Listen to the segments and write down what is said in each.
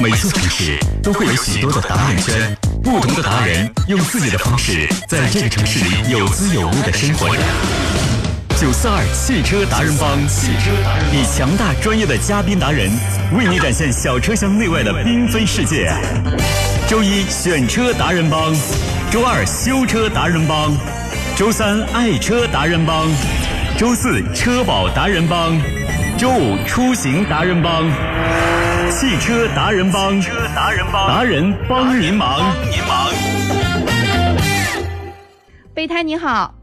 每座城市都会有许多的达人圈，不同的达人用自己的方式，在这个城市里有滋有味的生活着。九四二汽车达人帮，汽车以强大专业的嘉宾达人，为你展现小车厢内外的缤纷世界。周一选车达人帮，周二修车达人帮，周三爱车达人帮，周四车保达人帮，周五出行达人帮。汽车达人帮，车达人帮，达人帮您忙，帮您忙。备胎你好，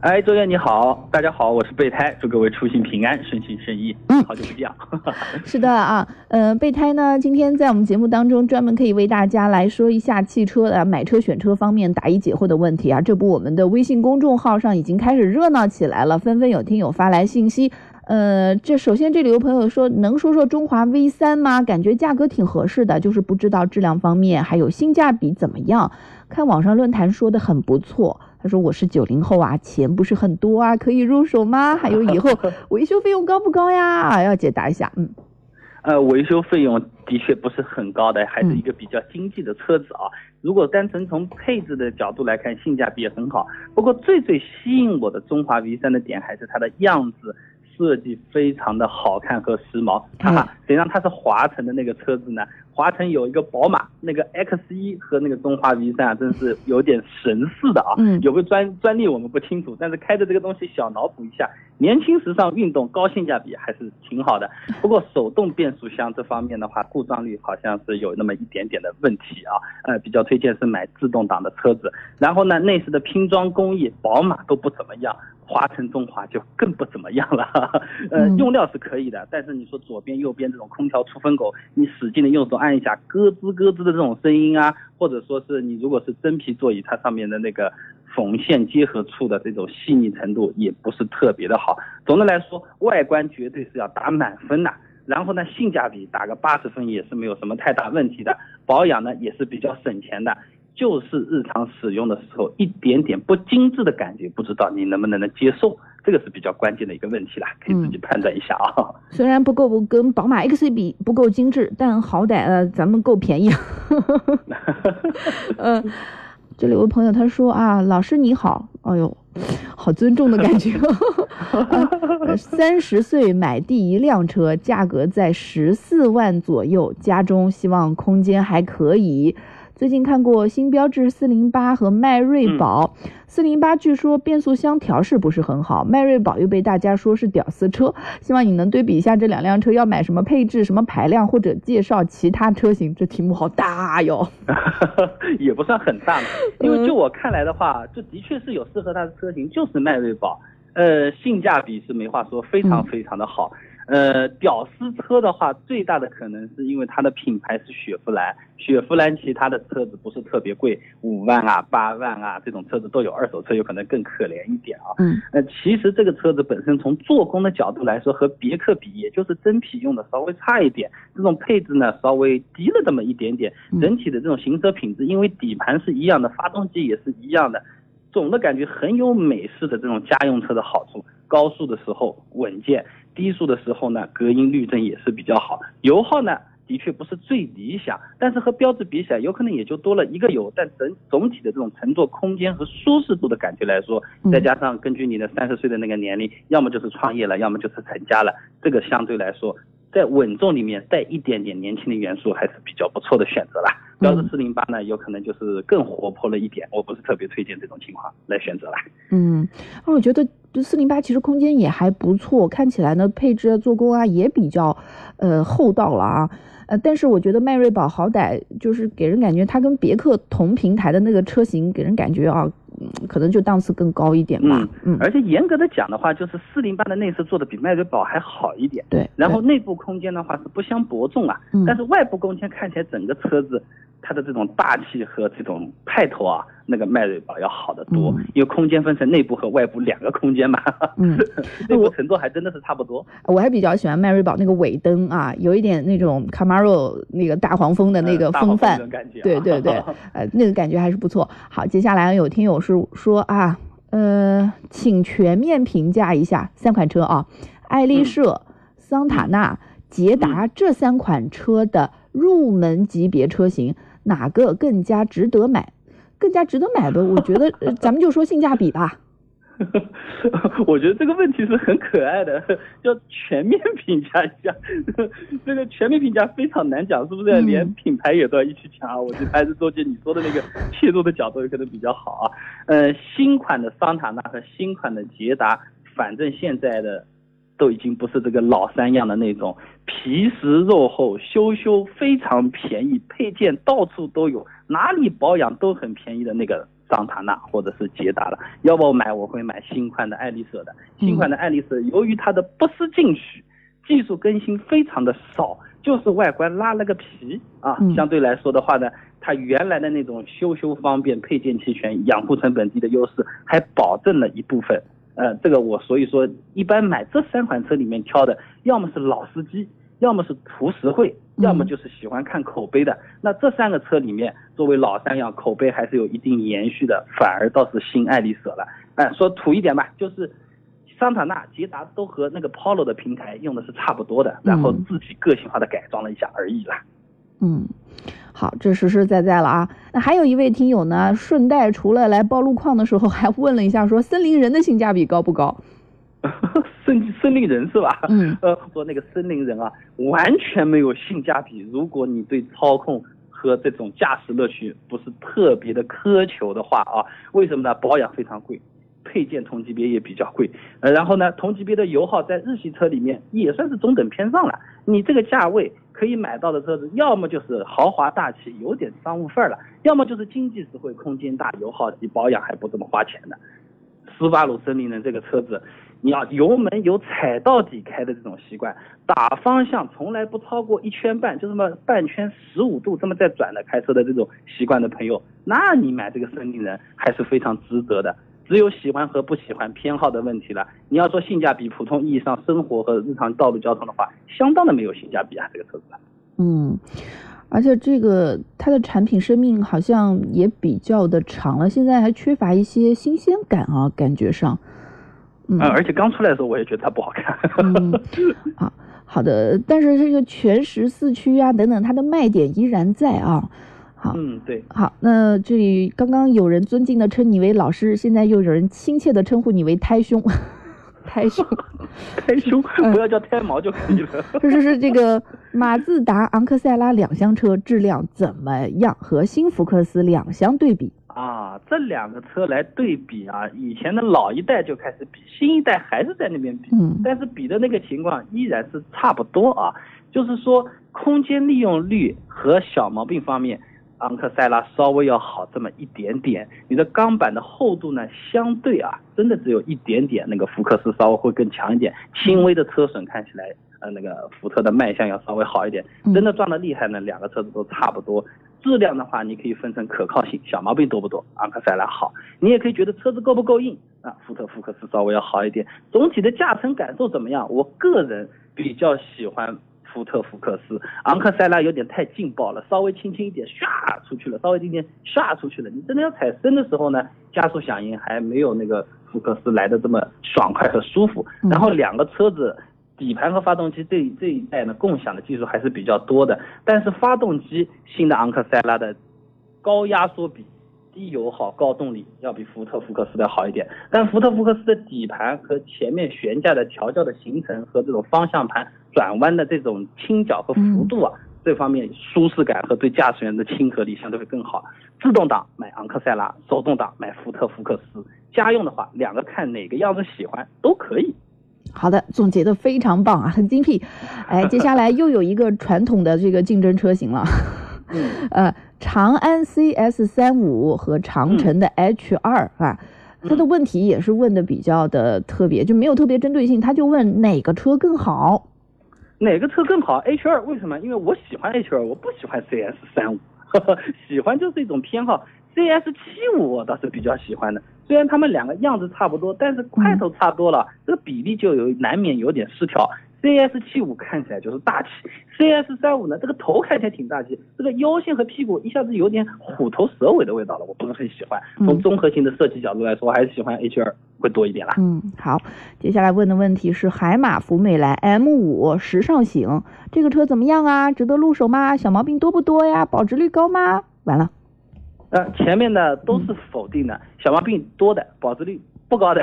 哎，周燕你好，大家好，我是备胎，祝各位出行平安，顺心顺意。嗯，好久不见。是的啊，呃，备胎呢，今天在我们节目当中专门可以为大家来说一下汽车的买车选车方面答疑解惑的问题啊。这不，我们的微信公众号上已经开始热闹起来了，纷纷有听友发来信息。呃，这首先这里有朋友说，能说说中华 V 三吗？感觉价格挺合适的，就是不知道质量方面还有性价比怎么样。看网上论坛说的很不错。他说我是九零后啊，钱不是很多啊，可以入手吗？还有以后 维修费用高不高呀？要解答一下。嗯，呃，维修费用的确不是很高的，还是一个比较经济的车子啊。如果单纯从配置的角度来看，性价比也很好。不过最最吸引我的中华 V 三的点还是它的样子。设计非常的好看和时髦，哈哈，实际上它是华晨的那个车子呢。华晨有一个宝马那个 X 一和那个中华 V 三啊，真是有点神似的啊。嗯，有个专专利我们不清楚，但是开着这个东西小脑补一下，年轻时尚运动高性价比还是挺好的。不过手动变速箱这方面的话，故障率好像是有那么一点点的问题啊。呃，比较推荐是买自动挡的车子。然后呢，内饰的拼装工艺，宝马都不怎么样。华晨中华就更不怎么样了，呃，用料是可以的，但是你说左边右边这种空调出风口，你使劲的用手按一下，咯吱咯吱的这种声音啊，或者说是你如果是真皮座椅，它上面的那个缝线结合处的这种细腻程度也不是特别的好。总的来说，外观绝对是要打满分的，然后呢，性价比打个八十分也是没有什么太大问题的，保养呢也是比较省钱的。就是日常使用的时候一点点不精致的感觉，不知道你能不能能接受，这个是比较关键的一个问题啦，可以自己判断一下啊。虽然不够不跟宝马 X 比不够精致，但好歹呃咱们够便宜。嗯，这里有个朋友他说啊，老师你好，哎呦，好尊重的感觉。三十岁买第一辆车，价格在十四万左右，家中希望空间还可以。最近看过新标致四零八和迈锐宝，四零八据说变速箱调试不是很好，迈锐宝又被大家说是屌丝车，希望你能对比一下这两辆车要买什么配置、什么排量，或者介绍其他车型。这题目好大哟，也不算很大嘛，因为就我看来的话，这的确是有适合它的车型，就是迈锐宝，呃，性价比是没话说，非常非常的好。呃，屌丝车的话，最大的可能是因为它的品牌是雪佛兰，雪佛兰其他的车子不是特别贵，五万啊、八万啊这种车子都有，二手车有可能更可怜一点啊。嗯，呃，其实这个车子本身从做工的角度来说，和别克比，也就是真皮用的稍微差一点，这种配置呢稍微低了这么一点点，整体的这种行车品质，因为底盘是一样的，发动机也是一样的，总的感觉很有美式的这种家用车的好处，高速的时候稳健。低速的时候呢，隔音滤震也是比较好，油耗呢的确不是最理想，但是和标致比起来，有可能也就多了一个油，但整总体的这种乘坐空间和舒适度的感觉来说，再加上根据你的三十岁的那个年龄，要么就是创业了，要么就是成家了，这个相对来说。在稳重里面带一点点年轻的元素，还是比较不错的选择啦。标致四零八呢，有可能就是更活泼了一点，我不是特别推荐这种情况来选择啦。嗯，那我觉得四零八其实空间也还不错，看起来呢配置啊、做工啊也比较呃厚道了啊。呃，但是我觉得迈锐宝好歹就是给人感觉它跟别克同平台的那个车型，给人感觉啊。可能就档次更高一点吧。嗯，而且严格的讲的话，就是四零八的内饰做的比迈锐宝还好一点。对，然后内部空间的话是不相伯仲啊。嗯，但是外部空间看起来整个车子它的这种大气和这种派头啊。那个迈锐宝要好得多，因为空间分成内部和外部两个空间嘛。嗯，内部乘坐还真的是差不多。我还比较喜欢迈锐宝那个尾灯啊，有一点那种 Camaro 那个大黄蜂的那个风范。对对对，呃，那个感觉还是不错。好，接下来有听友是说啊，呃，请全面评价一下三款车啊，爱丽舍、桑塔纳。捷达这三款车的入门级别车型，哪个更加值得买？更加值得买的，我觉得咱们就说性价比吧。我觉得这个问题是很可爱的，要全面评价一下。这个全面评价非常难讲，是不是？连品牌也都要一起讲啊？我觉得还是周姐你说的那个切入的角度可能比较好啊。呃，新款的桑塔纳和新款的捷达，反正现在的都已经不是这个老三样的那种皮实肉厚、修修非常便宜、配件到处都有、哪里保养都很便宜的那个。桑塔纳或者是捷达了，要不我买我会买新款的爱丽舍的。新款的爱丽舍由于它的不思进取，技术更新非常的少，就是外观拉了个皮啊。相对来说的话呢，它原来的那种修修方便、配件齐全、养护成本低的优势还保证了一部分。呃，这个我所以说一般买这三款车里面挑的，要么是老司机。要么是图实惠，要么就是喜欢看口碑的。那这三个车里面，作为老三样，口碑还是有一定延续的，反而倒是新爱丽舍了。哎，说土一点吧，就是桑塔纳、捷达都和那个 Polo 的平台用的是差不多的，然后自己个性化的改装了一下而已啦。嗯，好，这实实在在了啊。那还有一位听友呢，顺带除了来报路况的时候，还问了一下，说森林人的性价比高不高？森森林人是吧？嗯，呃，说那个森林人啊，完全没有性价比。如果你对操控和这种驾驶乐趣不是特别的苛求的话啊，为什么呢？保养非常贵，配件同级别也比较贵。呃，然后呢，同级别的油耗在日系车里面也算是中等偏上了。你这个价位可以买到的车子，要么就是豪华大气，有点商务范儿了，要么就是经济实惠，空间大，油耗低，保养还不怎么花钱的。斯巴鲁森林人这个车子。你要油门有踩到底开的这种习惯，打方向从来不超过一圈半，就这么半圈十五度这么在转的开车的这种习惯的朋友，那你买这个森林人还是非常值得的。只有喜欢和不喜欢偏好的问题了。你要说性价比，普通意义上生活和日常道路交通的话，相当的没有性价比啊，这个车子。嗯，而且这个它的产品生命好像也比较的长了，现在还缺乏一些新鲜感啊，感觉上。嗯，而且刚出来的时候我也觉得它不好看。嗯，好好的，但是这个全时四驱啊等等，它的卖点依然在啊。好，嗯，对。好，那这里刚刚有人尊敬的称你为老师，现在又有人亲切的称呼你为胎兄。胎兄，胎兄，不要叫胎毛就可以了。是是是，这个马自达昂克赛拉两厢车质量怎么样？和新福克斯两厢对比？啊，这两个车来对比啊，以前的老一代就开始比，新一代还是在那边比，嗯但是比的那个情况依然是差不多啊。就是说，空间利用率和小毛病方面，昂克赛拉稍微要好这么一点点。你的钢板的厚度呢，相对啊，真的只有一点点，那个福克斯稍微会更强一点，轻微的车损看起来，呃，那个福特的卖相要稍微好一点。真的撞的厉害呢，两个车子都差不多。质量的话，你可以分成可靠性，小毛病多不多？昂克赛拉好，你也可以觉得车子够不够硬啊？福特福克斯稍微要好一点。总体的驾乘感受怎么样？我个人比较喜欢福特福克斯，昂克赛拉有点太劲爆了，稍微轻轻一点，唰出去了，稍微轻点，唰出去了。你真的要踩深的时候呢，加速响应还没有那个福克斯来的这么爽快和舒服。然后两个车子。底盘和发动机这这一代呢，共享的技术还是比较多的。但是发动机新的昂克赛拉的高压缩比、低油耗、高动力要比福特福克斯的好一点。但福特福克斯的底盘和前面悬架的调教的行程和这种方向盘转弯的这种倾角和幅度啊，这方面舒适感和对驾驶员的亲和力相对会更好。自动挡买昂克赛拉，手动挡买福特福克斯。家用的话，两个看哪个样子喜欢都可以。好的，总结的非常棒啊，很精辟。哎，接下来又有一个传统的这个竞争车型了，呃，长安 CS 三五和长城的 H 二啊，他的问题也是问的比较的特别，就没有特别针对性，他就问哪个车更好？哪个车更好？H 二为什么？因为我喜欢 H 二，我不喜欢 CS 三五，喜欢就是一种偏好。CS 七五我倒是比较喜欢的。虽然他们两个样子差不多，但是块头差多了，这个比例就有难免有点失调。CS 七五看起来就是大气，CS 三五呢，这个头看起来挺大气，这个腰线和屁股一下子有点虎头蛇尾的味道了，我不是很喜欢。从综合性的设计角度来说，我还是喜欢 H 二会多一点啦。嗯，好，接下来问的问题是海马福美来 M 五时尚型这个车怎么样啊？值得入手吗？小毛病多不多呀？保值率高吗？完了，呃，前面的都是否定的，小毛病多的，保值率。不高的，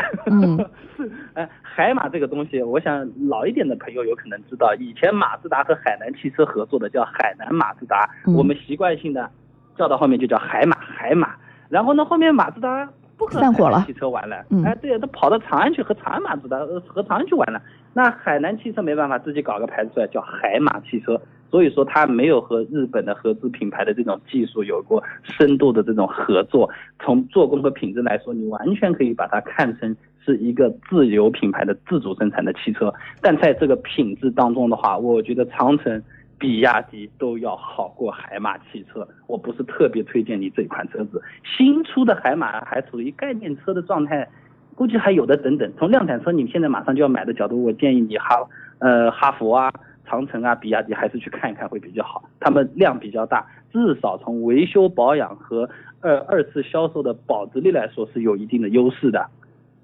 哎，海马这个东西，我想老一点的朋友有可能知道，以前马自达和海南汽车合作的叫海南马自达，我们习惯性的叫到后面就叫海马海马，然后呢，后面马自达不和汽车玩了，哎，对，他跑到长安去和长安马自达和长安去玩了，那海南汽车没办法自己搞个牌子出来叫海马汽车。所以说，它没有和日本的合资品牌的这种技术有过深度的这种合作。从做工和品质来说，你完全可以把它看成是一个自有品牌的自主生产的汽车。但在这个品质当中的话，我觉得长城、比亚迪都要好过海马汽车。我不是特别推荐你这款车子。新出的海马还处于概念车的状态，估计还有的等等。从量产车你现在马上就要买的角度，我建议你哈呃哈弗啊。长城啊，比亚迪还是去看一看会比较好，他们量比较大，至少从维修保养和二二次销售的保值率来说是有一定的优势的。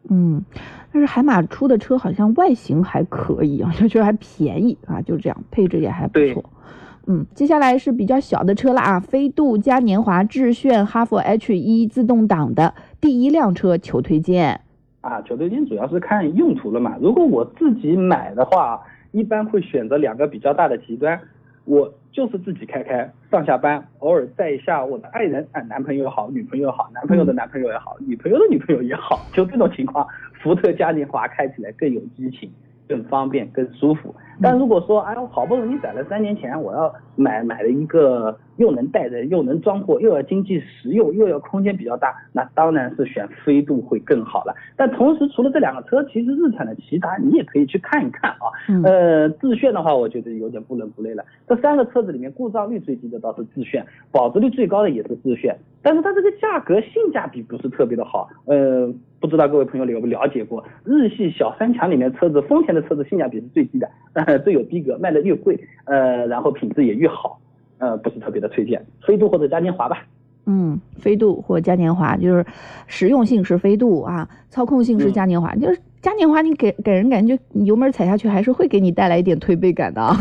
嗯，但是海马出的车好像外形还可以啊，就觉得还便宜啊，就这样，配置也还不错。嗯，接下来是比较小的车了啊，飞度、嘉年华、致炫、哈弗 H 一自动挡的第一辆车，求推荐。啊，求推荐主要是看用途了嘛，如果我自己买的话。一般会选择两个比较大的极端，我就是自己开开上下班，偶尔载一下我的爱人，啊，男朋友也好，女朋友也好，男朋友的男朋友也好，女朋友的女朋友也好，就这种情况，福特嘉年华开起来更有激情。更方便、更舒服。但如果说，哎，我好不容易攒了三年钱，我要买买了一个又能带人、又能装货、又要经济实用、又要空间比较大，那当然是选飞度会更好了。但同时，除了这两个车，其实日产的骐达你也可以去看一看啊。呃，致炫的话，我觉得有点不伦不类了。这三个车子里面，故障率最低的倒是致炫，保值率最高的也是致炫，但是它这个价格性价比不是特别的好。呃。不知道各位朋友有没有了解过日系小三强里面车子，丰田的车子性价比是最低的，最有逼格，卖的越贵，呃，然后品质也越好，呃，不是特别的推荐，飞度或者嘉年华吧。嗯，飞度或嘉年华就是实用性是飞度啊，操控性是嘉年华，就是嘉年华你给给人感觉你油门踩下去还是会给你带来一点推背感的啊，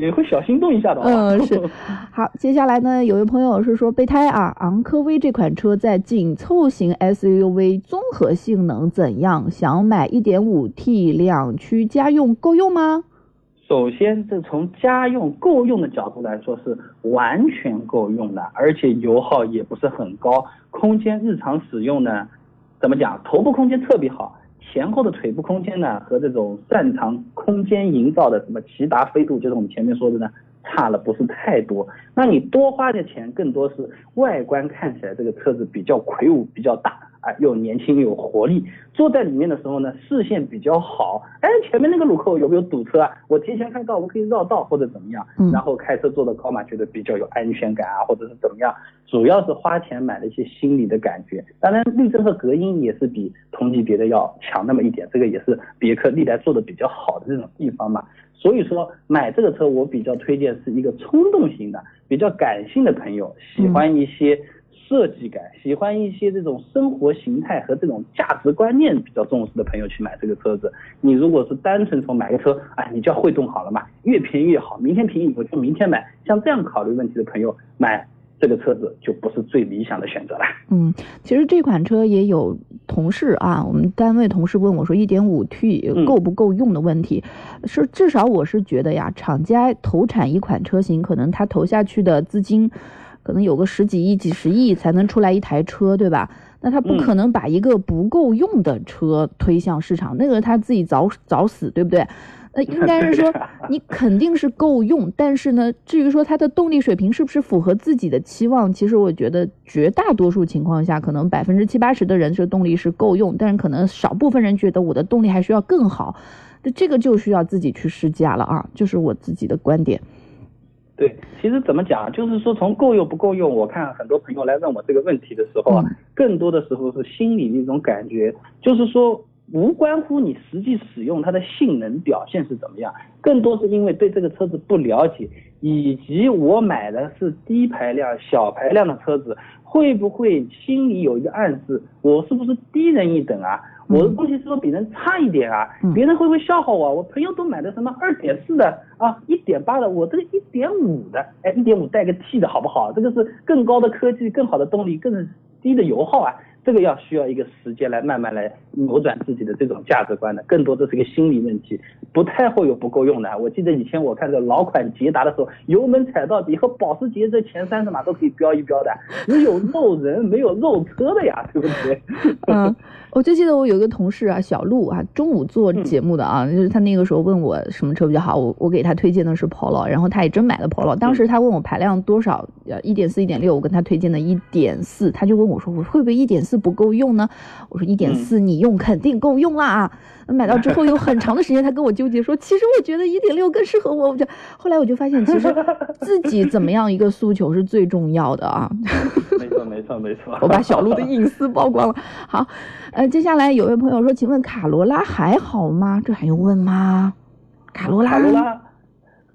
也会小心动一下的。嗯，是。好，接下来呢，有位朋友是说备胎啊，昂科威这款车在紧凑型 SUV 综合性能怎样？想买 1.5T 两驱家用够用吗？首先，这从家用够用的角度来说是完全够用的，而且油耗也不是很高，空间日常使用呢，怎么讲？头部空间特别好，前后的腿部空间呢和这种擅长空间营造的什么骐达飞度，就是我们前面说的呢，差了不是太多。那你多花的钱更多是外观看起来这个车子比较魁梧，比较大。啊，又年轻又有活力，坐在里面的时候呢，视线比较好。哎，前面那个路口有没有堵车啊？我提前看到，我可以绕道或者怎么样。嗯。然后开车坐的高嘛，觉得比较有安全感啊，或者是怎么样。主要是花钱买了一些心理的感觉。当然，滤震和隔音也是比同级别的要强那么一点，这个也是别克历来做的比较好的这种地方嘛。所以说，买这个车我比较推荐是一个冲动型的、比较感性的朋友，喜欢一些。设计感，喜欢一些这种生活形态和这种价值观念比较重视的朋友去买这个车子。你如果是单纯从买个车，哎，你就要会动好了嘛，越便宜越好，明天便宜我就明天买。像这样考虑问题的朋友，买这个车子就不是最理想的选择了。嗯，其实这款车也有同事啊，我们单位同事问我说，，1.5T 够不够用的问题，是至少我是觉得呀，厂家投产一款车型，可能他投下去的资金。可能有个十几亿、几十亿才能出来一台车，对吧？那他不可能把一个不够用的车推向市场，那个他自己早早死，对不对？那应该是说 你肯定是够用，但是呢，至于说它的动力水平是不是符合自己的期望，其实我觉得绝大多数情况下，可能百分之七八十的人是动力是够用，但是可能少部分人觉得我的动力还需要更好，那这个就需要自己去试驾了啊，就是我自己的观点。对，其实怎么讲，就是说从够用不够用，我看很多朋友来问我这个问题的时候啊，更多的时候是心里那种感觉，就是说无关乎你实际使用它的性能表现是怎么样，更多是因为对这个车子不了解，以及我买的是低排量、小排量的车子，会不会心里有一个暗示，我是不是低人一等啊？我的东西是不是比人差一点啊？别人会不会笑话我？我朋友都买的什么二点四的啊，一点八的，我这个一点五的，哎，一点五带个 T 的好不好？这个是更高的科技、更好的动力、更低的油耗啊。这个要需要一个时间来慢慢来扭转自己的这种价值观的，更多的是个心理问题，不太会有不够用的。我记得以前我看这老款捷达的时候，油门踩到底和保时捷这前三十码都可以飙一飙的，只有肉人没有肉车的呀，对不对？嗯，我就记得我有一个同事啊，小陆啊，中午做节目的啊，就是他那个时候问我什么车比较好，我我给他推荐的是 Polo，然后他也真买了 Polo。当时他问我排量多少，呃，一点四、一点六，我跟他推荐的一点四，他就问我说，我会不会一点四不够用呢？我说一点四你用肯定够用啦啊！买到之后有很长的时间，他跟我纠结说，其实我觉得一点六更适合我。我就后来我就发现，其实自己怎么样一个诉求是最重要的啊。没错没错没错，我把小鹿的隐私曝光了。好，呃，接下来有位朋友说，请问卡罗拉还好吗？这还用问吗？卡罗拉，卡罗拉，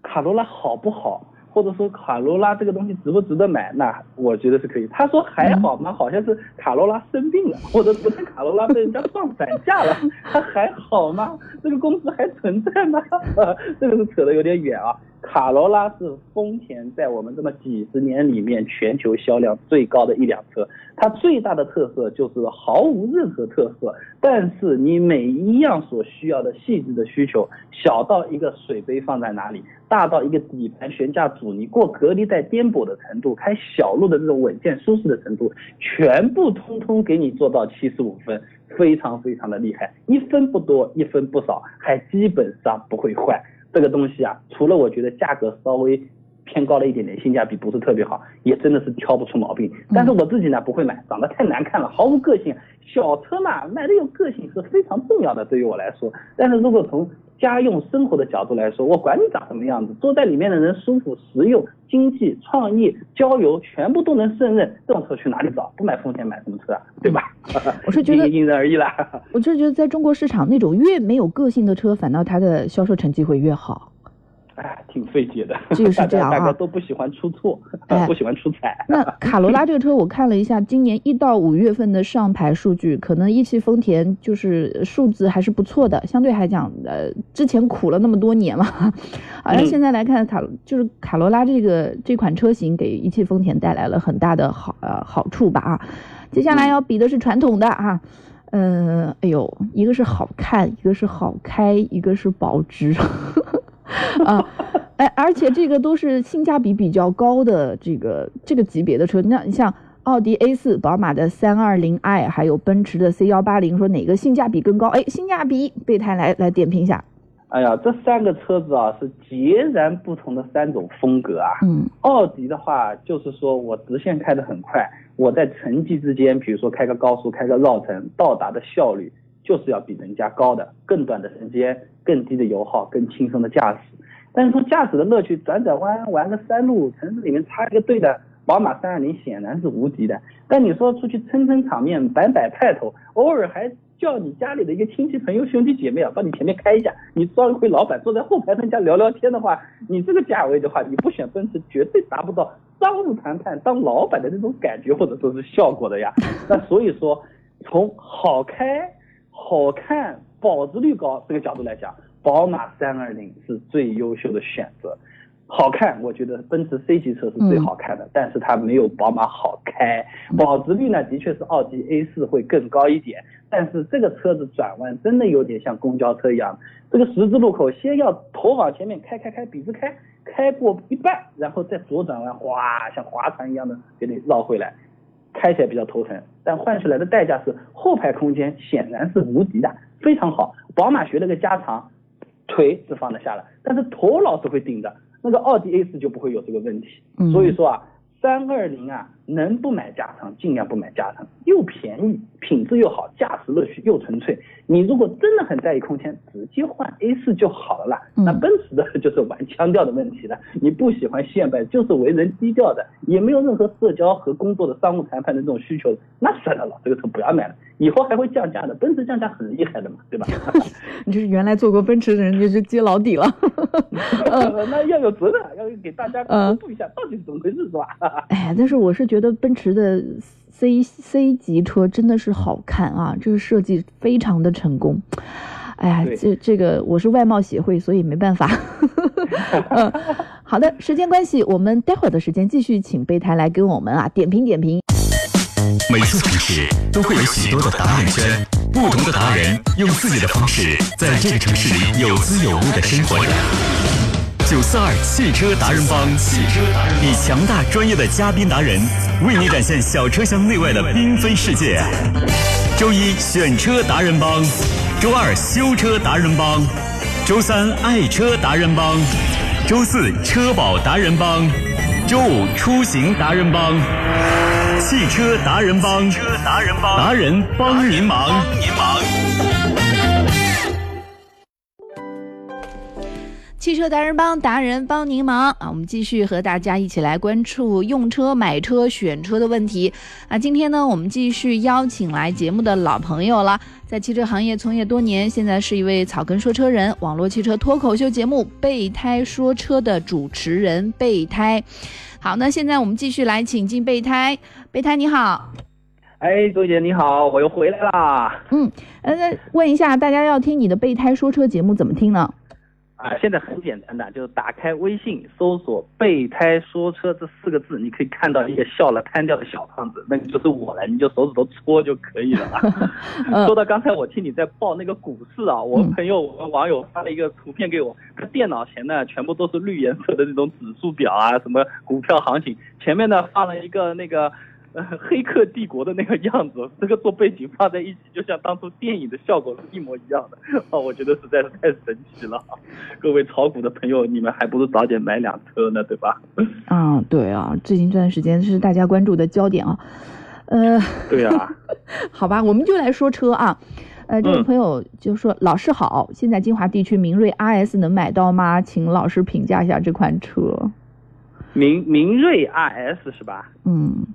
卡罗拉好不好？或者说卡罗拉这个东西值不值得买？那我觉得是可以。他说还好吗？好像是卡罗拉生病了，或者昨天卡罗拉被人家放散架了，他还好吗？这个公司还存在吗？这个是扯得有点远啊。卡罗拉是丰田在我们这么几十年里面全球销量最高的一辆车，它最大的特色就是毫无任何特色，但是你每一样所需要的细致的需求，小到一个水杯放在哪里，大到一个底盘悬架阻尼过隔离带颠簸的程度，开小路的这种稳健舒适的程度，全部通通给你做到七十五分，非常非常的厉害，一分不多，一分不少，还基本上不会坏。这个东西啊，除了我觉得价格稍微偏高了一点点，性价比不是特别好，也真的是挑不出毛病。但是我自己呢不会买，长得太难看了，毫无个性。小车嘛，买的有个性是非常重要的，对于我来说。但是如果从家用生活的角度来说，我管你长什么样子，坐在里面的人舒服、实用、经济、创意、郊游，全部都能胜任。这种车去哪里找？不买丰田买什么车啊？对吧？我是觉得因人而异啦。我就觉得在中国市场，那种越没有个性的车，反倒它的销售成绩会越好。哎，挺费解的，就是这样啊。大家都不喜欢出错，不喜欢出彩。那卡罗拉这个车，我看了一下，今年一到五月份的上牌数据，可能一汽丰田就是数字还是不错的，相对来讲，呃，之前苦了那么多年了，好像现在来看卡就是卡罗拉这个这款车型给一汽丰田带来了很大的好呃好处吧啊。接下来要比的是传统的啊，嗯，哎呦，一个是好看，一个是好开，一个是保值。啊，哎，而且这个都是性价比比较高的这个这个级别的车。那你像奥迪 A 四、宝马的三二零 i，还有奔驰的 C 幺八零，说哪个性价比更高？哎，性价比，备胎来来点评一下。哎呀，这三个车子啊是截然不同的三种风格啊。嗯，奥迪的话就是说我直线开得很快，我在城际之间，比如说开个高速、开个绕城，到达的效率。就是要比人家高的，更短的时间，更低的油耗，更轻松的驾驶。但是从驾驶的乐趣，转转弯，玩个山路，城市里面插一个队的宝马三二零显然是无敌的。但你说出去撑撑场面，摆摆派头，偶尔还叫你家里的一个亲戚朋友兄弟姐妹啊，帮你前面开一下，你装一回老板坐在后排跟人家聊聊天的话，你这个价位的话，你不选奔驰绝对达不到商务谈判当老板的那种感觉或者说是效果的呀。那所以说，从好开。好看、保值率高这个角度来讲，宝马三二零是最优秀的选择。好看，我觉得奔驰 C 级车是最好看的，但是它没有宝马好开。保值率呢，的确是奥迪 A 四会更高一点，但是这个车子转弯真的有点像公交车一样，这个十字路口先要头往前面开开开，笔直开，开过一半，然后再左转弯，哗，像划船一样的给你绕回来。开起来比较头疼，但换出来的代价是后排空间显然是无敌的，非常好。宝马学了个加长，腿是放得下的，但是头老是会顶着。那个奥迪 A 四就不会有这个问题。所以说啊，三二零啊，能不买加长尽量不买加长，又便宜，品质又好，驾驶乐趣又纯粹。你如果真的很在意空间，直接换 A 四就好了啦。那奔驰的 就是玩腔调的问题了。你不喜欢现代，就是为人低调的，也没有任何社交和工作的商务谈判的这种需求，那算了，老这个车不要买了。以后还会降价的，奔驰降价很厉害的嘛，对吧？你就是原来做过奔驰的人，就是接老底了。那要有责任，要给大家公布一下到底是怎么回事，是吧？哎，但是我是觉得奔驰的 C C 级车真的是好看啊，这个设计非常的成功。哎呀，这这个我是外貌协会，所以没办法。嗯，好的，时间关系，我们待会儿的时间继续请备胎来给我们啊点评点评。每座城市都会有许多的达人圈，不同的达人用自己的方式在这个城市里有滋有味的生活着。九四二汽车达人帮，汽车达人以强大专业的嘉宾达人为你展现小车厢内外的缤纷世界。周一选车达人帮，周二修车达人帮，周三爱车达人帮，周四车保达人帮，周五出行达人帮。汽车达人帮，车达人帮，达人帮您忙，汽车达人帮，达人帮您忙啊！我们继续和大家一起来关注用车、买车、选车的问题啊！今天呢，我们继续邀请来节目的老朋友了，在汽车行业从业多年，现在是一位草根说车人，网络汽车脱口秀节目《备胎说车》的主持人备胎。好，那现在我们继续来请进备胎。备胎你好，哎，周姐你好，我又回来啦。嗯，呃，那问一下大家要听你的备胎说车节目怎么听呢？啊，现在很简单的，就是打开微信搜索“备胎说车”这四个字，你可以看到一个笑了瘫掉的小胖子，那个就是我了，你就手指头戳就可以了。说到刚才我听你在报那个股市啊，我朋友我们网友发了一个图片给我，他电脑前呢全部都是绿颜色的那种指数表啊，什么股票行情，前面呢放了一个那个。黑客帝国的那个样子，这个做背景放在一起，就像当初电影的效果是一模一样的。哦，我觉得实在是太神奇了。各位炒股的朋友，你们还不如早点买辆车呢，对吧？啊，对啊，最近这段时间是大家关注的焦点啊。呃，对啊。好吧，我们就来说车啊。呃，这位朋友就说：“老师好，现在金华地区明锐 RS 能买到吗？请老师评价一下这款车。”明明锐 RS 是吧？嗯。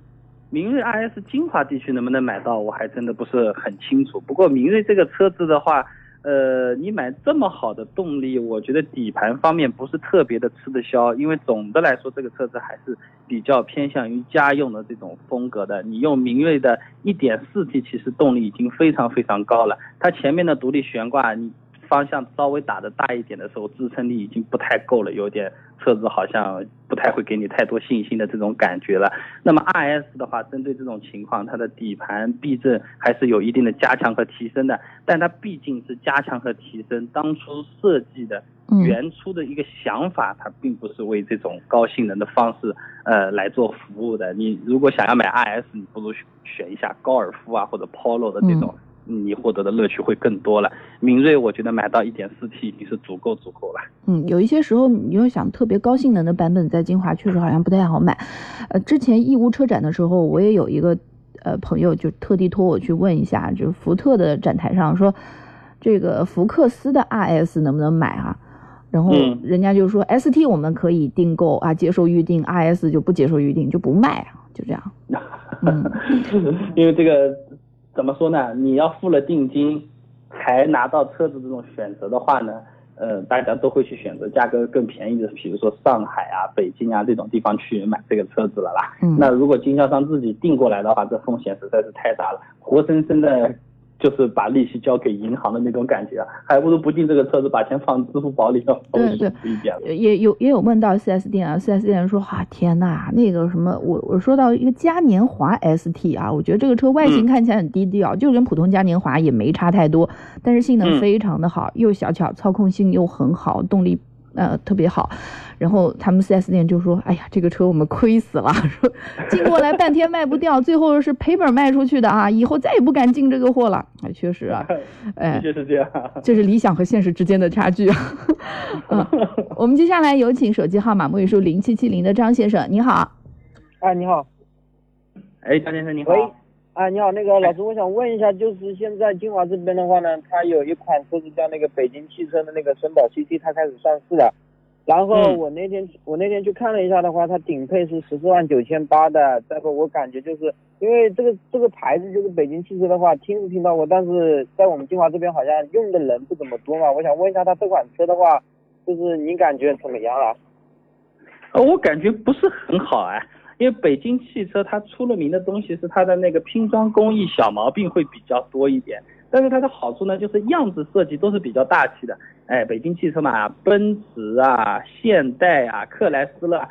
明锐 RS 金华地区能不能买到，我还真的不是很清楚。不过明锐这个车子的话，呃，你买这么好的动力，我觉得底盘方面不是特别的吃得消。因为总的来说，这个车子还是比较偏向于家用的这种风格的。你用明锐的 1.4T，其实动力已经非常非常高了。它前面的独立悬挂，你。方向稍微打的大一点的时候，支撑力已经不太够了，有点车子好像不太会给你太多信心的这种感觉了。那么 R S 的话，针对这种情况，它的底盘避震还是有一定的加强和提升的。但它毕竟是加强和提升，当初设计的原初的一个想法，它并不是为这种高性能的方式呃来做服务的。你如果想要买 R S，你不如选一下高尔夫啊或者 Polo 的这种。你获得的乐趣会更多了。明锐，我觉得买到一点四 T 已经是足够足够了。嗯，有一些时候你又想特别高性能的版本，在金华确实好像不太好买。呃，之前义乌车展的时候，我也有一个呃朋友就特地托我去问一下，就是福特的展台上说，这个福克斯的 RS 能不能买啊？然后人家就说 ST 我们可以订购啊，接受预定，RS 就不接受预定，就不卖啊，就这样。嗯，因为这个。怎么说呢？你要付了定金，还拿到车子这种选择的话呢？呃，大家都会去选择价格更便宜的，比如说上海啊、北京啊这种地方去买这个车子了啦。嗯。那如果经销商自己订过来的话，这风险实在是太大了，活生生的。就是把利息交给银行的那种感觉啊，还不如不进这个车子，把钱放支付宝里要舒服一点。也有也有问到 4S 店啊，4S 店说啊，天呐，那个什么，我我说到一个嘉年华 ST 啊，我觉得这个车外形看起来很低调，就跟普通嘉年华也没差太多，但是性能非常的好，又小巧，操控性又很好，动力。呃，特别好，然后他们 4S 店就说：“哎呀，这个车我们亏死了，说进过来半天卖不掉，最后是赔本卖出去的啊，以后再也不敢进这个货了。”哎，确实啊，哎，确实这样，这是理想和现实之间的差距啊。嗯，我们接下来有请手机号码末尾数零七七零的张先生，你好。哎，你好。哎，张先生你好。喂，啊，你好，那个老师，我想问一下，就是现在金华这边的话呢，它有一款车子叫那个北京汽车的那个绅宝 CT，它开始上市了。然后嗯我那天我那天去看了一下的话，它顶配是十四万九千八的。再说我感觉就是因为这个这个牌子就是北京汽车的话，听是听到过，但是在我们金华这边好像用的人不怎么多嘛。我想问一下，它这款车的话，就是你感觉怎么样啊？呃，我感觉不是很好哎，因为北京汽车它出了名的东西是它的那个拼装工艺小毛病会比较多一点，但是它的好处呢，就是样子设计都是比较大气的。哎，北京汽车嘛，奔驰啊、现代啊、克莱斯勒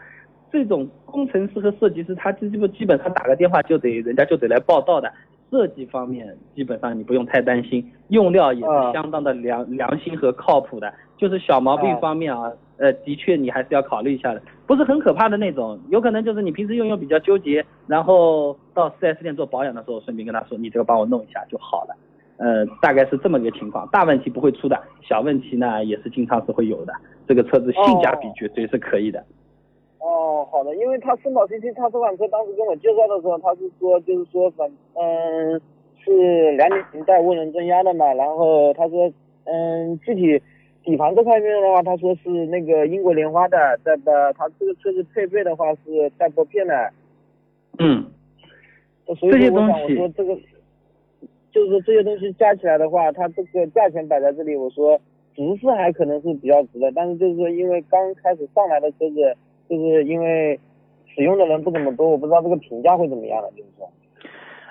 这种工程师和设计师，他基本基本上打个电话就得人家就得来报道的。设计方面基本上你不用太担心，用料也是相当的良良心和靠谱的。就是小毛病方面啊，呃，的确你还是要考虑一下的，不是很可怕的那种，有可能就是你平时用用比较纠结，然后到 4S 店做保养的时候，顺便跟他说你这个帮我弄一下就好了。呃，大概是这么个情况，大问题不会出的，小问题呢也是经常是会有的。这个车子性价比绝对是可以的。哦，好的，因为他绅宝 CT，他这款车当时跟我介绍的时候，他是说就是说反嗯是两点零带涡轮增压的嘛，然后他说嗯具体底盘这块面的话，他说是那个英国莲花的，带的他这个车子配备的话是带拨片的，嗯，所以我想我说这个就是说这些东西加起来的话，它这个价钱摆在这里，我说值是还可能是比较值的，但是就是说因为刚开始上来的车子，就是因为使用的人不怎么多，我不知道这个评价会怎么样了，就是说。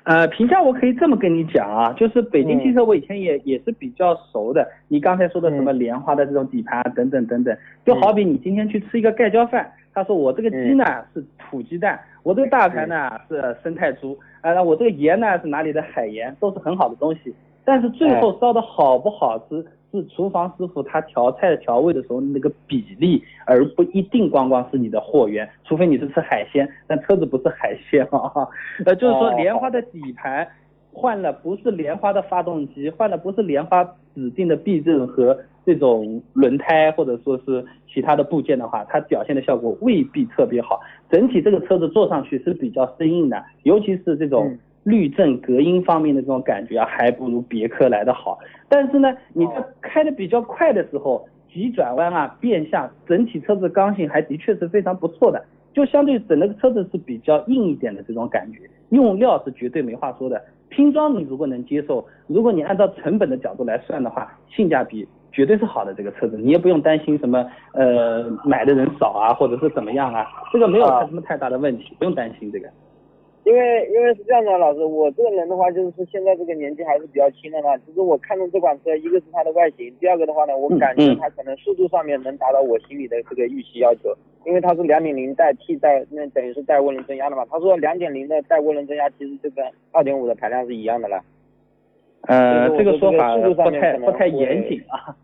呃，评价我可以这么跟你讲啊，就是北京嗯。汽车我以前也也是比较熟的。你刚才说的什么嗯。莲花的这种底盘啊，等等等等，就好比你今天去吃一个盖浇饭，他说我这个鸡嗯。呢是土鸡蛋，我这个大盘呢是生态猪，啊，那我这个盐呢是哪里的海盐，都是很好的东西。但是最后烧的好不好吃，是厨房师傅他调菜调味的时候那个比例，而不一定光光是你的货源，除非你是吃海鲜，但车子不是海鲜啊。呃，就是说哦莲花的底盘换了不是莲花的发动机，换了不是莲花指定的避震和这种轮胎或者说是其他的部件的话，它表现的效果未必特别好。整体这个车子坐上去是比较生硬的，尤其是这种嗯滤震隔音方面的这种感觉啊，还不如别克来的好。但是呢，你在开的比较快的时候，急转弯啊、变向，整体车子刚性还的确是非常不错的。就相对整个车子是比较硬一点的这种感觉，用料是绝对没话说的。拼装你如果能接受，如果你按照成本的角度来算的话，性价比绝对是好的。这个车子你也不用担心什么呃买的人少啊，或者是怎么样啊，这个没有啊什么太大的问题，不用担心这个。因为因为是这样的，老师，我这个人的话，就是说现在这个年纪还是比较轻的嘛。其实我看中这款车，一个是它的外形，第二个的话呢，我嗯感觉嗯它可能速度上面能达到我心里的这个预期要求，因为它是两点零带 T 带，那等于是带涡轮增压的嘛。他说两点零的带涡轮增压，其实就跟二点五的排量是一样的了。呃，这个说法不太不太严谨啊。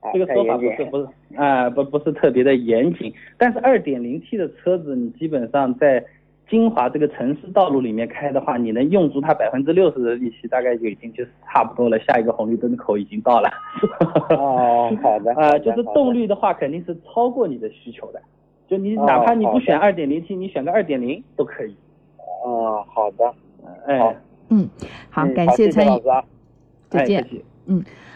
啊，这个说法不是不是啊、不不是特别的严谨，但是二点零 T 的车子，你基本上在金华这个城市道路里面开的话，你能用足它百分之六十的利息，大概就已经就是差不多了。下一个红绿灯口已经到了。哦，好的。呃，就是动力。的话，肯定是超过你的需求的。就你哦哪怕你不选二点零 T，你选个二点零都可以。哦，好的。哎，好嗯，好，嗯感谢参老师，啊。哎，再见客。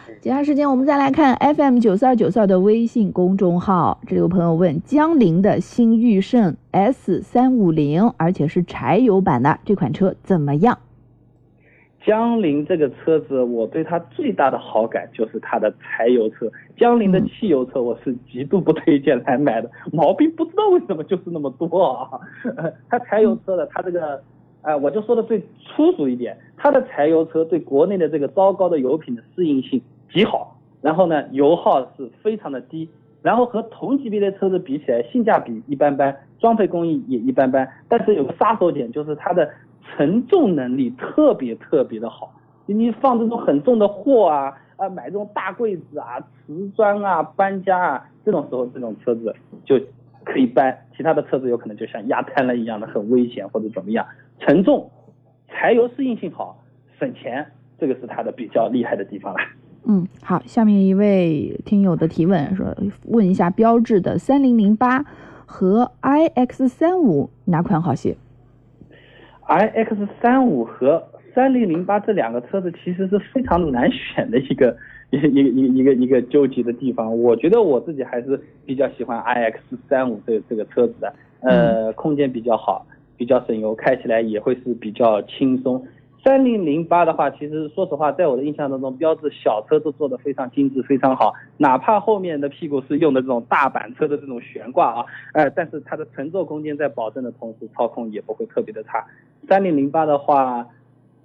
气接下来时间，我们再来看 FM 九四二九四二的微信公众号。这里有朋友问：江铃的新驭胜 S 三五零，而且是柴油版的这款车怎么样？江铃这个车子，我对它最大的好感就是它的柴油车。江铃的嗯汽油车我是极度不推荐来买的，毛病不知道为什么就是那么多啊。呃 它柴油车的，它这个，呃，我就说的最粗俗一点，它的柴油车对国内的这个糟糕的油品的适应性极好，然后呢，油耗是非常的低，然后和同级别的车子比起来，性价比一般般，装配工艺也一般般，但是有个杀手锏就是它的承重能力特别特别的好。你放这种很重的货啊，啊，买这种大柜子啊、瓷砖啊、搬家啊，这种时候这种车子就可以搬，其他的车子有可能就像压瘫了一样的很危险或者怎么样。承重，柴油适应性好，省钱，这个是它的比较厉害的地方了。嗯，好，下面一位听友的提问说，问一下标致的三零零八和 iX 三五哪款好些？iX 三五和三零零八这两个车子其实是非常难选的一个一 一个一个一个一个纠结的地方。我觉得我自己还是比较喜欢 iX 三五这这个车子的，呃，空间比较好，比较省油，开起来也会是比较轻松。三零零八的话，其实说实话，在我的印象当中，标致小车都做的非常精致，非常好。哪怕后面的屁股是用的这种大板车的这种悬挂啊，呃，但是它的乘坐空间在保证的同时，操控也不会特别的差。三零零八的话。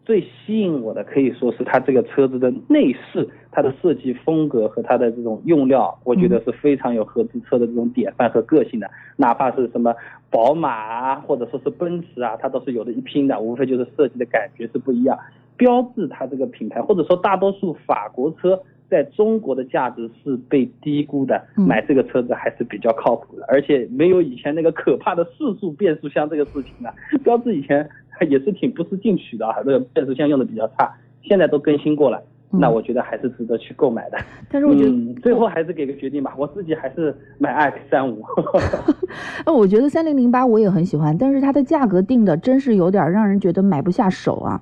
最吸引我的可以说是它这个车子的内饰，它的设计风格和它的这种用料，我觉得是非常有合资车的这种典范和个性的。哪怕是什么宝马啊，或者说是奔驰啊，它都是有的一拼的，无非就是设计的感觉是不一样。标志它这个品牌，或者说大多数法国车在中国的价值是被低估的，买这个车子还是比较靠谱的，而且没有以前那个可怕的四速变速箱这个事情啊。标志以前。也是挺不思进取的啊，这个变速箱用的比较差，现在都更新过了，那我觉得还是值得去购买的。但是我觉得最后还是给个决定吧，我自己还是买 X 三五。那 我觉得三零零八我也很喜欢，但是它的价格定的真是有点让人觉得买不下手啊。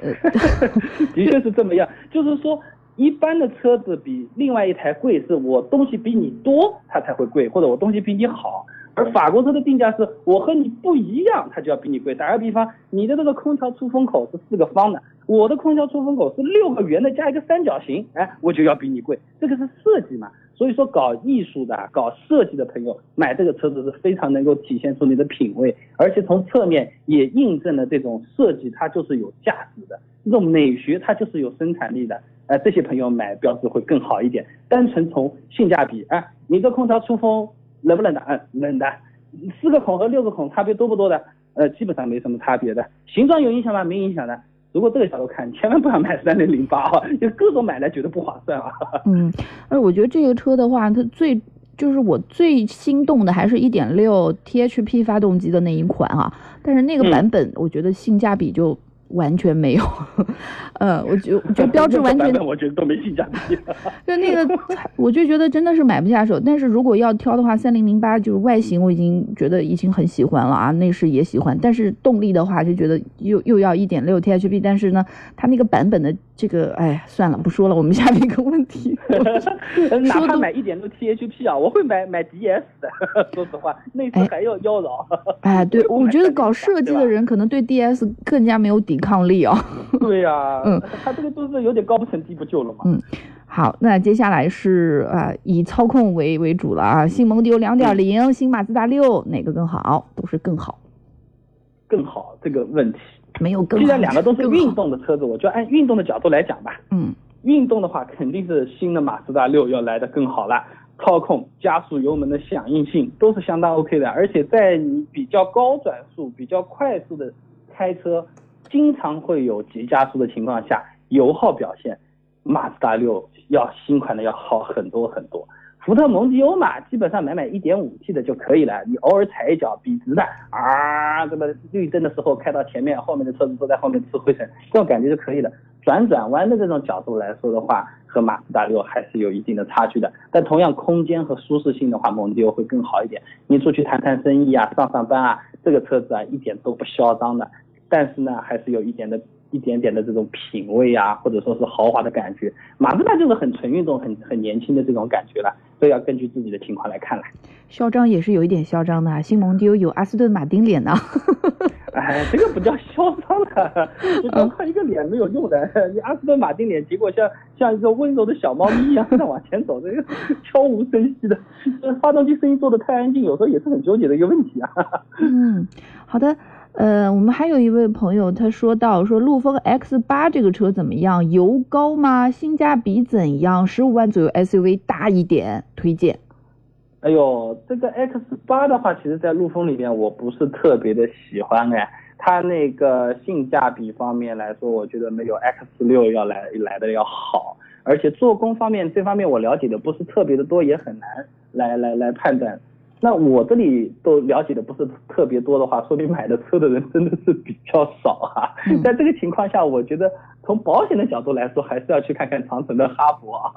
的确是这么样，就是说一般的车子比另外一台贵，是我东西比你多，它才会贵，或者我东西比你好。而法国车的定价是我和你不一样，它就要比你贵。打个比方，你的这个空调出风口是四个方的，我的空调出风口是六个圆的加一个三角形，哎，我就要比你贵。这个是设计嘛，所以说搞艺术的、搞设计的朋友买这个车子是非常能够体现出你的品味，而且从侧面也印证了这种设计它就是有价值的，这种美学它就是有生产力的。哎，这些朋友买标志会更好一点。单纯从性价比，哎，你这空调出风。冷不冷的？嗯，冷的。四个孔和六个孔差别多不多的？呃，基本上没什么差别的。形状有影响吗？没影响的。如果这个角度看，千万不要买三零零八啊，就各种买来觉得不划算啊。嗯，而我觉得这个车的话，它最就是我最心动的还是一点六 T H P 发动机的那一款啊，但是那个版本我觉得性价比就。完全没有，呃，我就就 标志完全，我觉得都没性价比。就那个，我就觉得真的是买不下手。但是如果要挑的话，三零零八就是外形我已经觉得已经很喜欢了啊，内饰也喜欢。但是动力的话，就觉得又又要一点六 T H P，但是呢，它那个版本的。这个哎，算了，不说了。我们下面一个问题，哪怕买一点都 T H P 啊，我会买买 D S 的。说实话，内饰还要妖娆。哎，对，我觉得搞设计的人可能对 D S 更加没有抵抗力啊。对呀，嗯，他这个都是有点高不成低不就了嘛。嗯，好，那接下来是啊，以操控为为主了啊，新蒙迪欧两点零，新马自达六，哪个更好？都是更好。更好这个问题。没有更。既然两个都是运动的车子，我就按运动的角度来讲吧。嗯，运动的话，肯定是新的马自达六要来的更好了。操控、加速、油门的响应性都是相当 OK 的，而且在你比较高转速、比较快速的开车，经常会有急加速的情况下，油耗表现，马自达六要新款的要好很多很多。福特蒙迪欧嘛，基本上买买 1.5T 的就可以了。你偶尔踩一脚，笔直的啊，这么绿灯的时候开到前面，后面的车子都在后面吃灰尘，这种感觉就可以了。转转弯的这种角度来说的话，和马自达六还是有一定的差距的。但同样空间和舒适性的话，蒙迪欧会更好一点。你出去谈谈生意啊，上上班啊，这个车子啊一点都不嚣张的。但是呢，还是有一点的。一点点的这种品味啊，或者说是豪华的感觉，马自达就是很纯运动、很很年轻的这种感觉了，都要根据自己的情况来看了。嚣张也是有一点嚣张的，新蒙迪欧有阿斯顿马丁脸呢。哎，这个不叫嚣张的，你光靠一个脸没有用的。你阿斯顿马丁脸，结果像像一个温柔的小猫咪一样在往前走，这个 悄无声息的，发动机声音做的太安静，有时候也是很纠结的一个问题啊。嗯，好的。呃，我们还有一位朋友，他说到说陆风 X 八这个车怎么样？油高吗？性价比怎样？十五万左右 SUV 大一点，推荐。哎呦，这个 X 八的话，其实在陆风里面我不是特别的喜欢哎，它那个性价比方面来说，我觉得没有 X 六要来来的要好，而且做工方面这方面我了解的不是特别的多，也很难来来来判断。那我这里都了解的不是特别多的话，说明买的车的人真的是比较少哈。在这个情况下，我觉得从保险的角度来说，还是要去看看长城的哈佛啊。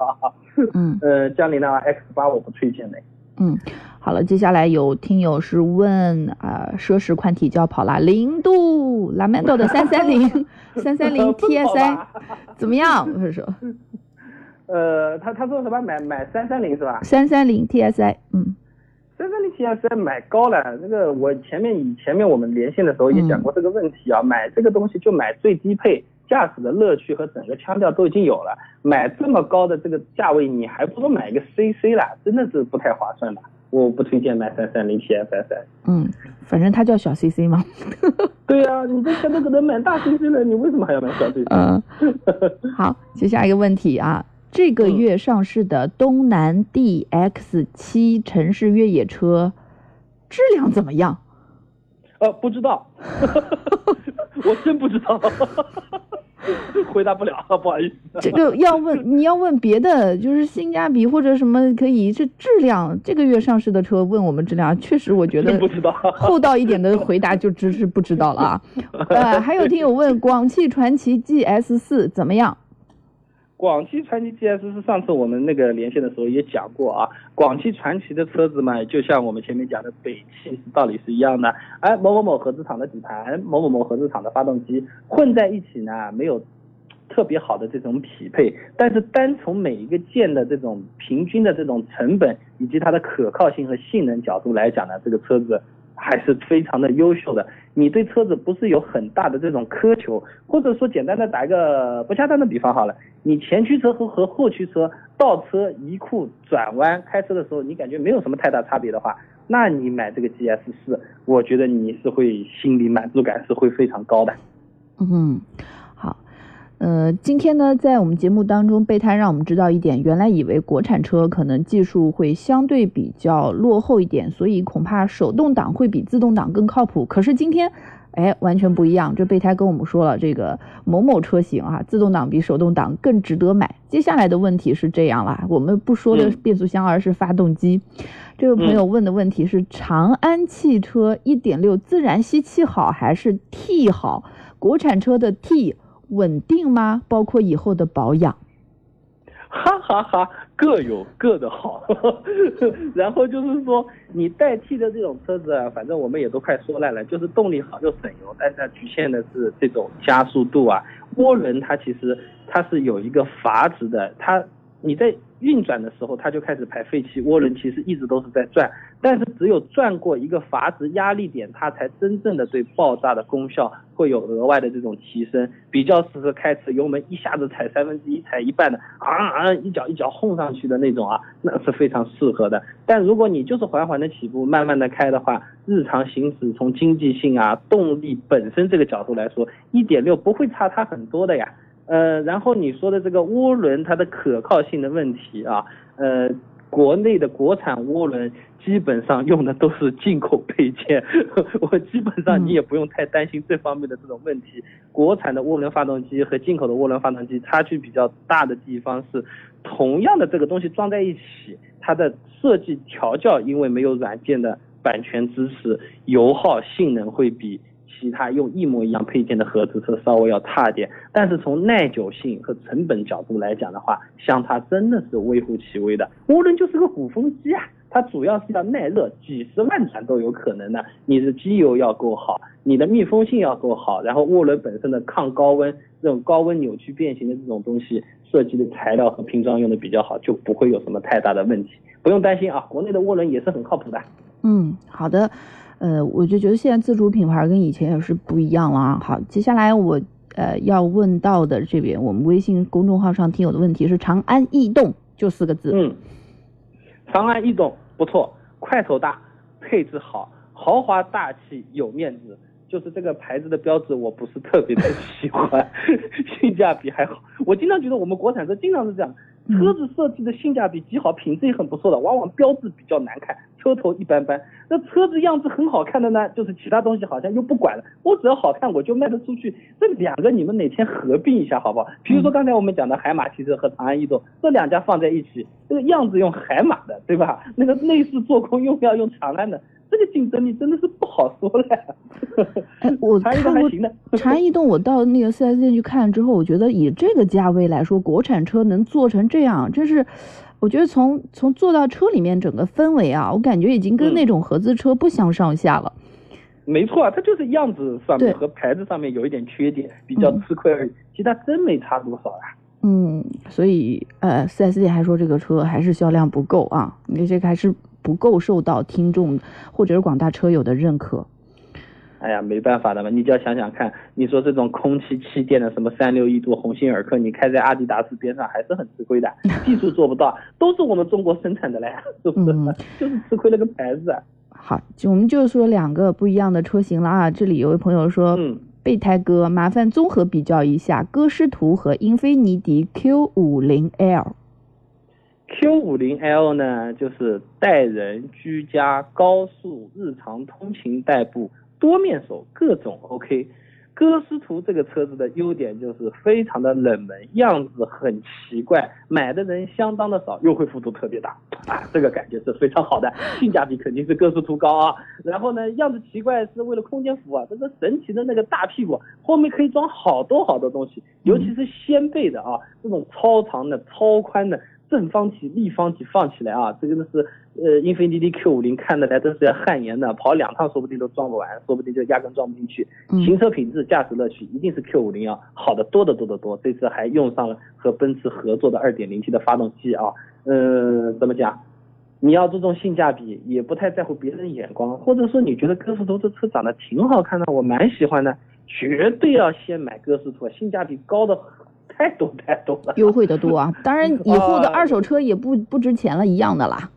嗯。呃，江铃的 X 八我不推荐的。嗯，好了，接下来有听友是问啊，奢侈宽体就要跑啦，零度拉曼多的三三零 三三零 TSI 怎么样？我是说，呃，他他说什么买买三三零是吧？三三零 TSI，嗯，三三零 TSI 买高了，那个我前面以前面我们连线的时候也讲过这个问题啊，买这个东西就买最低配，驾驶的乐趣和整个腔调都已经有了，买这么高的这个价位，你还不如买一个 CC 啦，真的是不太划算的。我不推荐买三三零 TSI。嗯，反正它叫小 CC 嘛。对呀、你这钱都可能买大 CC 了，你为什么还要买小 CC？嗯，好，接下一个问题啊，这个月上市的东南 DX 七城市越野车质量怎么样？呃，不知道，我真不知道，回答不了，不好意思。这个要问 你要问别的，就是性价比或者什么可以是质量。这个月上市的车问我们质量，确实我觉得不知道厚道一点的回答就只是不知道了啊。呃，还有听友问广汽传祺 GS 四怎么样？广汽传祺 GS 是上次我们那个连线的时候也讲过啊，广汽传祺的车子嘛，就像我们前面讲的北汽道理是一样的，哎，某某某合资厂的底盘，某某某合资厂的发动机混在一起呢，没有特别好的这种匹配，但是单从每一个件的这种平均的这种成本以及它的可靠性和性能角度来讲呢，这个车子还是非常的优秀的。你对车子不是有很大的这种苛求，或者说简单的打一个不恰当的比方好了，你前驱车和和后驱车倒车、移库、转弯开车的时候，你感觉没有什么太大差别的话，那你买这个 GS 四，我觉得你是会心里满足感是会非常高的。嗯，呃，今天呢，在我们节目当中，备胎让我们知道一点，原来以为国产车可能技术会相对比较落后一点，所以恐怕手动挡会比自动挡更靠谱。可是今天，哎，完全不一样。这备胎跟我们说了，这个某某车型啊，自动挡比手动挡更值得买。接下来的问题是这样啦，我们不说的嗯变速箱，而是发动机。这位朋友问的问题是：长安汽车1.6自然吸气好还是 T 好？国产车的 T 稳定吗？包括以后的保养。哈哈哈各有各的好。然后就是说，你代替的这种车子啊，反正我们也都快说烂了，就是动力好又省油，但是它局限的是这种加速度啊。涡轮它其实它是有一个阀值的，它你在运转的时候，它就开始排废气，涡轮其实一直都是在转，但是只有转过一个阀值压力点，它才真正的对爆炸的功效会有额外的这种提升，比较适合开车油门一下子踩三分之一、踩一半的，啊啊一脚一脚轰上去的那种啊，那是非常适合的。但如果你就是缓缓的起步，慢慢的开的话，日常行驶从经济性啊、动力本身这个角度来说，一点六不会差它很多的呀。呃，然后你说的这个涡轮它的可靠性的问题啊，呃，国内的国产涡轮基本上用的都是进口配件，我基本上你也不用太担心这方面的这种问题。国产的涡轮发动机和进口的涡轮发动机差距比较大的地方是，同样的这个东西装在一起，它的设计调教因为没有软件的版权支持，油耗性能会比。其他用一模一样配件的合资车稍微要差点，但是从耐久性和成本角度来讲的话，相差真的是微乎其微的。涡轮就是个鼓风机啊，它主要是要耐热，几十万转都有可能的。你的机油要够好，你的密封性要够好，然后涡轮本身的抗高温、这种高温扭曲变形的这种东西设计的材料和拼装用的比较好，就不会有什么太大的问题，不用担心啊。国内的涡轮也是很靠谱的。嗯，好的。呃，我就觉得现在自主品牌跟以前也是不一样了啊。好，接下来我呃要问到的这边，我们微信公众号上听友的问题是长安逸动，就四个字。嗯，长安逸动不错，块头大，配置好，豪华大气有面子。就是这个牌子的标志，我不是特别的 喜欢，性价比还好。我经常觉得我们国产车经常是这样，车子设计的性价比极好，品质也很不错的，往往标志比较难看，车头一般般。那车子样子很好看的呢，就是其他东西好像又不管了，我只要好看我就卖得出去。这两个你们哪天合并一下好不好？比如说刚才我们讲的海马汽车和长安逸动，这两家放在一起，这个样子用海马的，对吧？那个内饰做工用料用长安的。这个竞争力真的是不好说了。哎，我长安逸看过动还行的。长安逸动，我到那个四 S 店去看之后，我觉得以这个价位来说，国产车能做成这样，真是，我觉得从从坐到车里面整个氛围啊，我感觉已经跟嗯那种合资车不相上下了。没错啊，它就是样子上面和牌子上面有一点缺点，比较嗯吃亏而已。其他真没差多少呀、嗯，所以呃，4S 店还说这个车还是销量不够啊，你这个还是不够受到听众或者是广大车友的认可。哎呀，没办法的嘛，你就要想想看，你说这种空气气垫的什么三六一度、鸿星尔克，你开在阿迪达斯边上还是很吃亏的，技术做不到，都是我们中国生产的嘞，是不是？嗯就是吃亏了个牌子。啊好，就我们就说两个不一样的车型了啊。这里有位朋友说，嗯，备胎哥，麻烦综合比较一下歌诗图和英菲尼迪 Q 五零 L。Q 五零 L 呢，就是带人、居家、高速、日常通勤代步、多面手，各种 OK。歌诗图这个车子的优点就是非常的冷门，样子很奇怪，买的人相当的少，优惠幅度特别大啊，这个感觉是非常好的，性价比肯定是歌诗图高啊。然后呢，样子奇怪是为了空间服务啊，这个神奇的那个大屁股后面可以装好多好多东西，尤其是掀背的啊，这种超长的、超宽的。正方体、立方体放起来啊，这个呢是呃英菲尼迪 Q 五零看得来真是要汗颜的，跑两趟说不定都装不完，说不定就压根装不进去。嗯行车品质、驾驶乐趣一定是 Q 五零要好的多得多得多。这次还用上了和奔驰合作的 2.0T 的发动机啊，嗯，怎么讲？你要注重性价比，也不太在乎别人眼光，或者说你觉得歌诗图这车长得挺好看的，我蛮喜欢的，绝对要先买歌诗图，性价比高的太多太多了。优惠的多啊，当然以后的啊二手车也不不值钱了，一样的啦。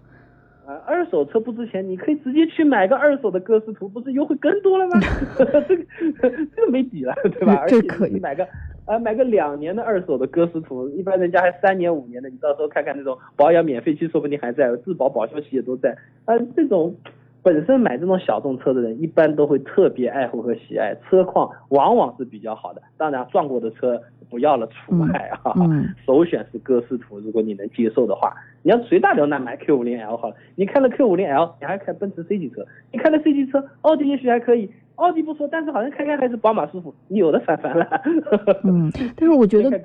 啊，二手车不值钱，你可以直接去买个二手的歌斯图，不是优惠更多了吗？这个这个没底了，对吧？而且这可以你买个啊买个两年的二手的歌斯图，一般人家还三年五年的，你到时候看看那种保养免费期，说不定还在，质保保修期也都在。啊，这种本身买这种小众车的人，一般都会特别爱护和喜爱，车况往往是比较好的。当然，撞过的车不要了除外啊。嗯 首选是歌诗图，如果你能接受的话。你要随大流，那买 Q 五零 L 好了。你开了 Q 五零 L，你还开奔驰 C 级车，你开了 C 级车，奥迪也许还可以，奥迪不说，但是好像开开还是宝马舒服，你有的反烦了。嗯，但是我觉得。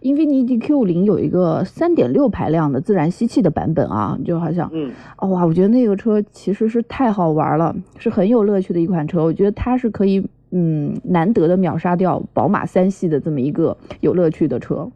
英菲尼迪 Q 五零有一个三点六排量的自然吸气的版本啊，就好像嗯，哦哇，我觉得那个车其实是太好玩了，是很有乐趣的一款车。我觉得它是可以嗯难得的秒杀掉宝马三系的这么一个有乐趣的车。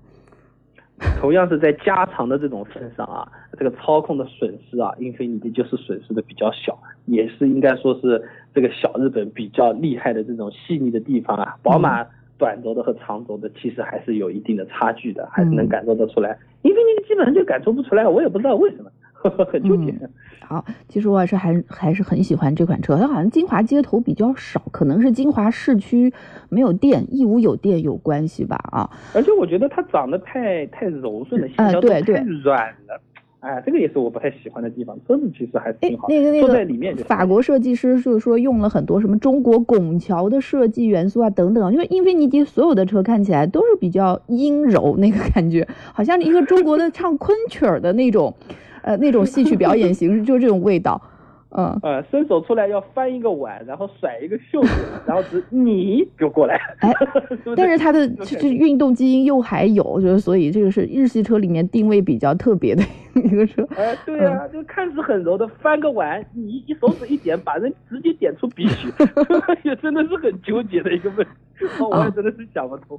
同样是在加长的这种份上啊，这个操控的损失啊，英菲尼迪就是损失的比较小，也是应该说是这个小日本比较厉害的这种细腻的地方啊。宝马短轴的和长轴的其实还是有一定的差距的，还是能感受得出来。英菲尼迪基本上就感受不出来，我也不知道为什么，很纠结。好，其实我还是还还是很喜欢这款车，它好像金华街头比较少，可能是金华市区没有店，义乌有店有关系吧啊。而且我觉得它长得太太柔顺了，线条太软了。哎，这个也是我不太喜欢的地方。车子其实还是哎挺好，，那个那坐在里面就法国设计师就是说用了很多什么中国拱桥的设计元素啊等等，因为英菲尼迪所有的车看起来都是比较阴柔那个感觉，好像一个中国的唱昆曲儿的那种，呃那种戏曲表演形式，就是这种味道。嗯，呃，伸手出来要翻一个碗，然后甩一个袖子，然后只你就过来。哎 是是但是他的这这运动基因又还有，就是所以这个是日系车里面定位比较特别的一个车。哎，对啊，就看似很柔的，翻个碗，你一手指一点，把人直接点出鼻血，也真的是很纠结的一个问题，我也真的是想不通。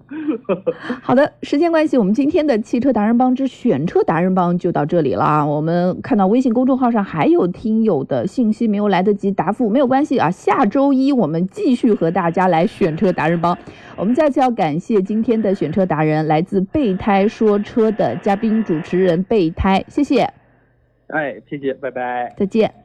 好的，时间关系，我们今天的汽车达人帮之选车达人帮就到这里了啊。我们看到微信公众号上还有听友的信息没有来得及答复，没有关系啊，下周一我们继续和大家来选车达人帮。我们再次要感谢今天的选车达人，来自备胎说车的嘉宾主持人备胎，谢谢，哎，谢谢，拜拜。再见。